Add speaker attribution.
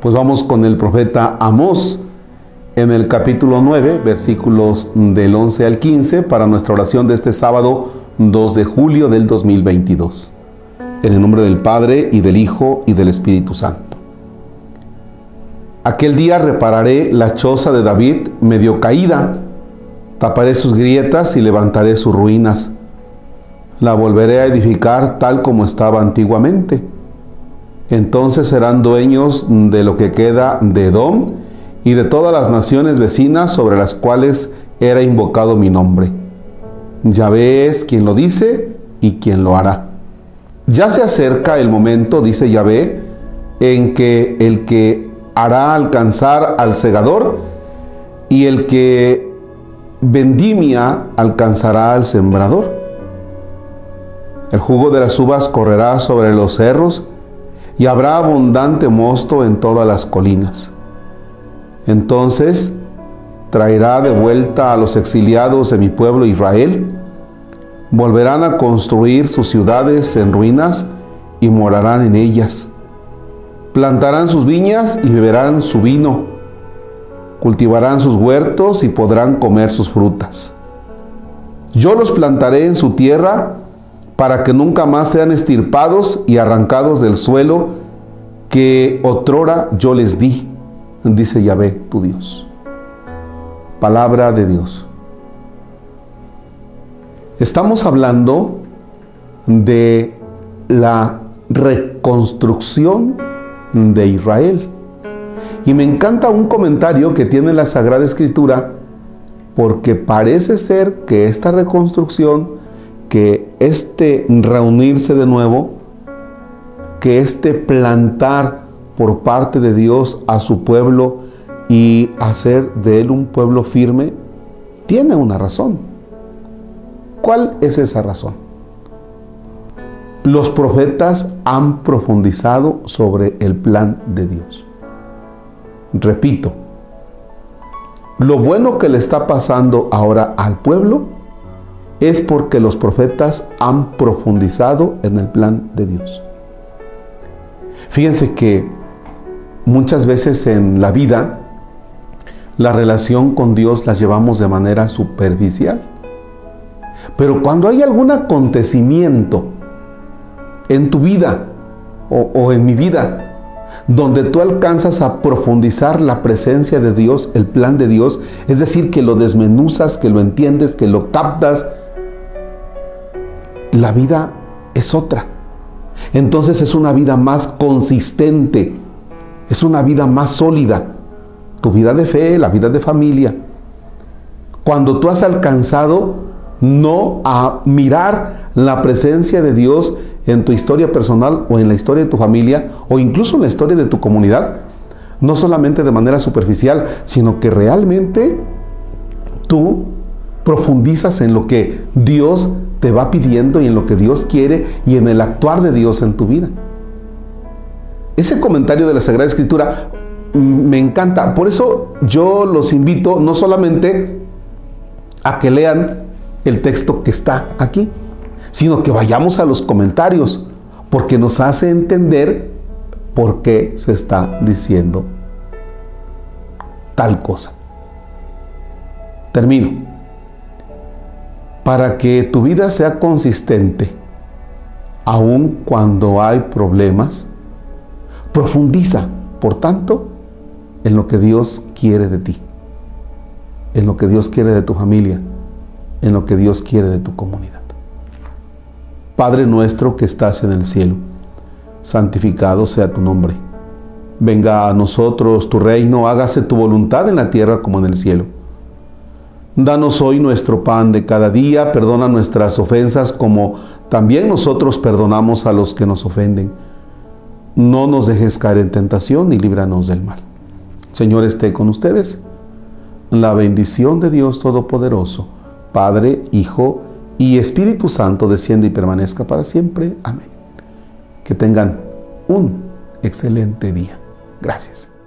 Speaker 1: Pues vamos con el profeta Amós en el capítulo 9, versículos del 11 al 15, para nuestra oración de este sábado 2 de julio del 2022. En el nombre del Padre y del Hijo y del Espíritu Santo. Aquel día repararé la choza de David medio caída, taparé sus grietas y levantaré sus ruinas. La volveré a edificar tal como estaba antiguamente entonces serán dueños de lo que queda de Edom y de todas las naciones vecinas sobre las cuales era invocado mi nombre. Yahvé es quien lo dice y quien lo hará. Ya se acerca el momento, dice Yahvé, en que el que hará alcanzar al segador y el que vendimia alcanzará al sembrador. El jugo de las uvas correrá sobre los cerros y habrá abundante mosto en todas las colinas. Entonces traerá de vuelta a los exiliados de mi pueblo Israel, volverán a construir sus ciudades en ruinas y morarán en ellas. Plantarán sus viñas y beberán su vino, cultivarán sus huertos y podrán comer sus frutas. Yo los plantaré en su tierra para que nunca más sean estirpados y arrancados del suelo que otrora yo les di, dice Yahvé, tu Dios. Palabra de Dios. Estamos hablando de la reconstrucción de Israel. Y me encanta un comentario que tiene la Sagrada Escritura porque parece ser que esta reconstrucción que este reunirse de nuevo, que este plantar por parte de Dios a su pueblo y hacer de él un pueblo firme, tiene una razón. ¿Cuál es esa razón? Los profetas han profundizado sobre el plan de Dios. Repito, lo bueno que le está pasando ahora al pueblo es porque los profetas han profundizado en el plan de Dios. Fíjense que muchas veces en la vida la relación con Dios la llevamos de manera superficial. Pero cuando hay algún acontecimiento en tu vida o, o, en mi vida, donde tú alcanzas a profundizar la presencia de Dios, el plan de Dios, es decir, que lo desmenuzas, que lo entiendes, que lo captas, la vida es otra. Entonces es una vida más consistente, es una vida más sólida. Tu vida de fe, la vida de familia. Cuando tú has alcanzado no a mirar la presencia de Dios en tu historia personal o en la historia de tu familia o incluso en la historia de tu comunidad, no solamente de manera superficial, sino que realmente tú profundizas en lo que Dios te va pidiendo y en lo que Dios quiere y en el actuar de Dios en tu vida. Ese comentario de la Sagrada Escritura me encanta. Por eso yo los invito no solamente a que lean el texto que está aquí, sino que vayamos a los comentarios, porque nos hace entender por qué se está diciendo tal cosa. Termino para que tu vida sea consistente, aun cuando hay problemas, profundiza, por tanto, en lo que Dios quiere de ti, en lo que Dios quiere de tu familia, en lo que Dios quiere de tu comunidad. Padre nuestro que estás en el cielo, santificado sea tu nombre. Venga a nosotros tu reino, hágase tu voluntad en la tierra como en el cielo. Danos hoy nuestro pan de cada día, perdona nuestras ofensas como también nosotros perdonamos a los que nos ofenden. No nos dejes caer en tentación y líbranos del mal. Señor esté con ustedes. La bendición de Dios Todopoderoso, Padre, Hijo y Espíritu Santo desciende y permanezca para siempre. Amén. Que tengan un excelente día. Gracias.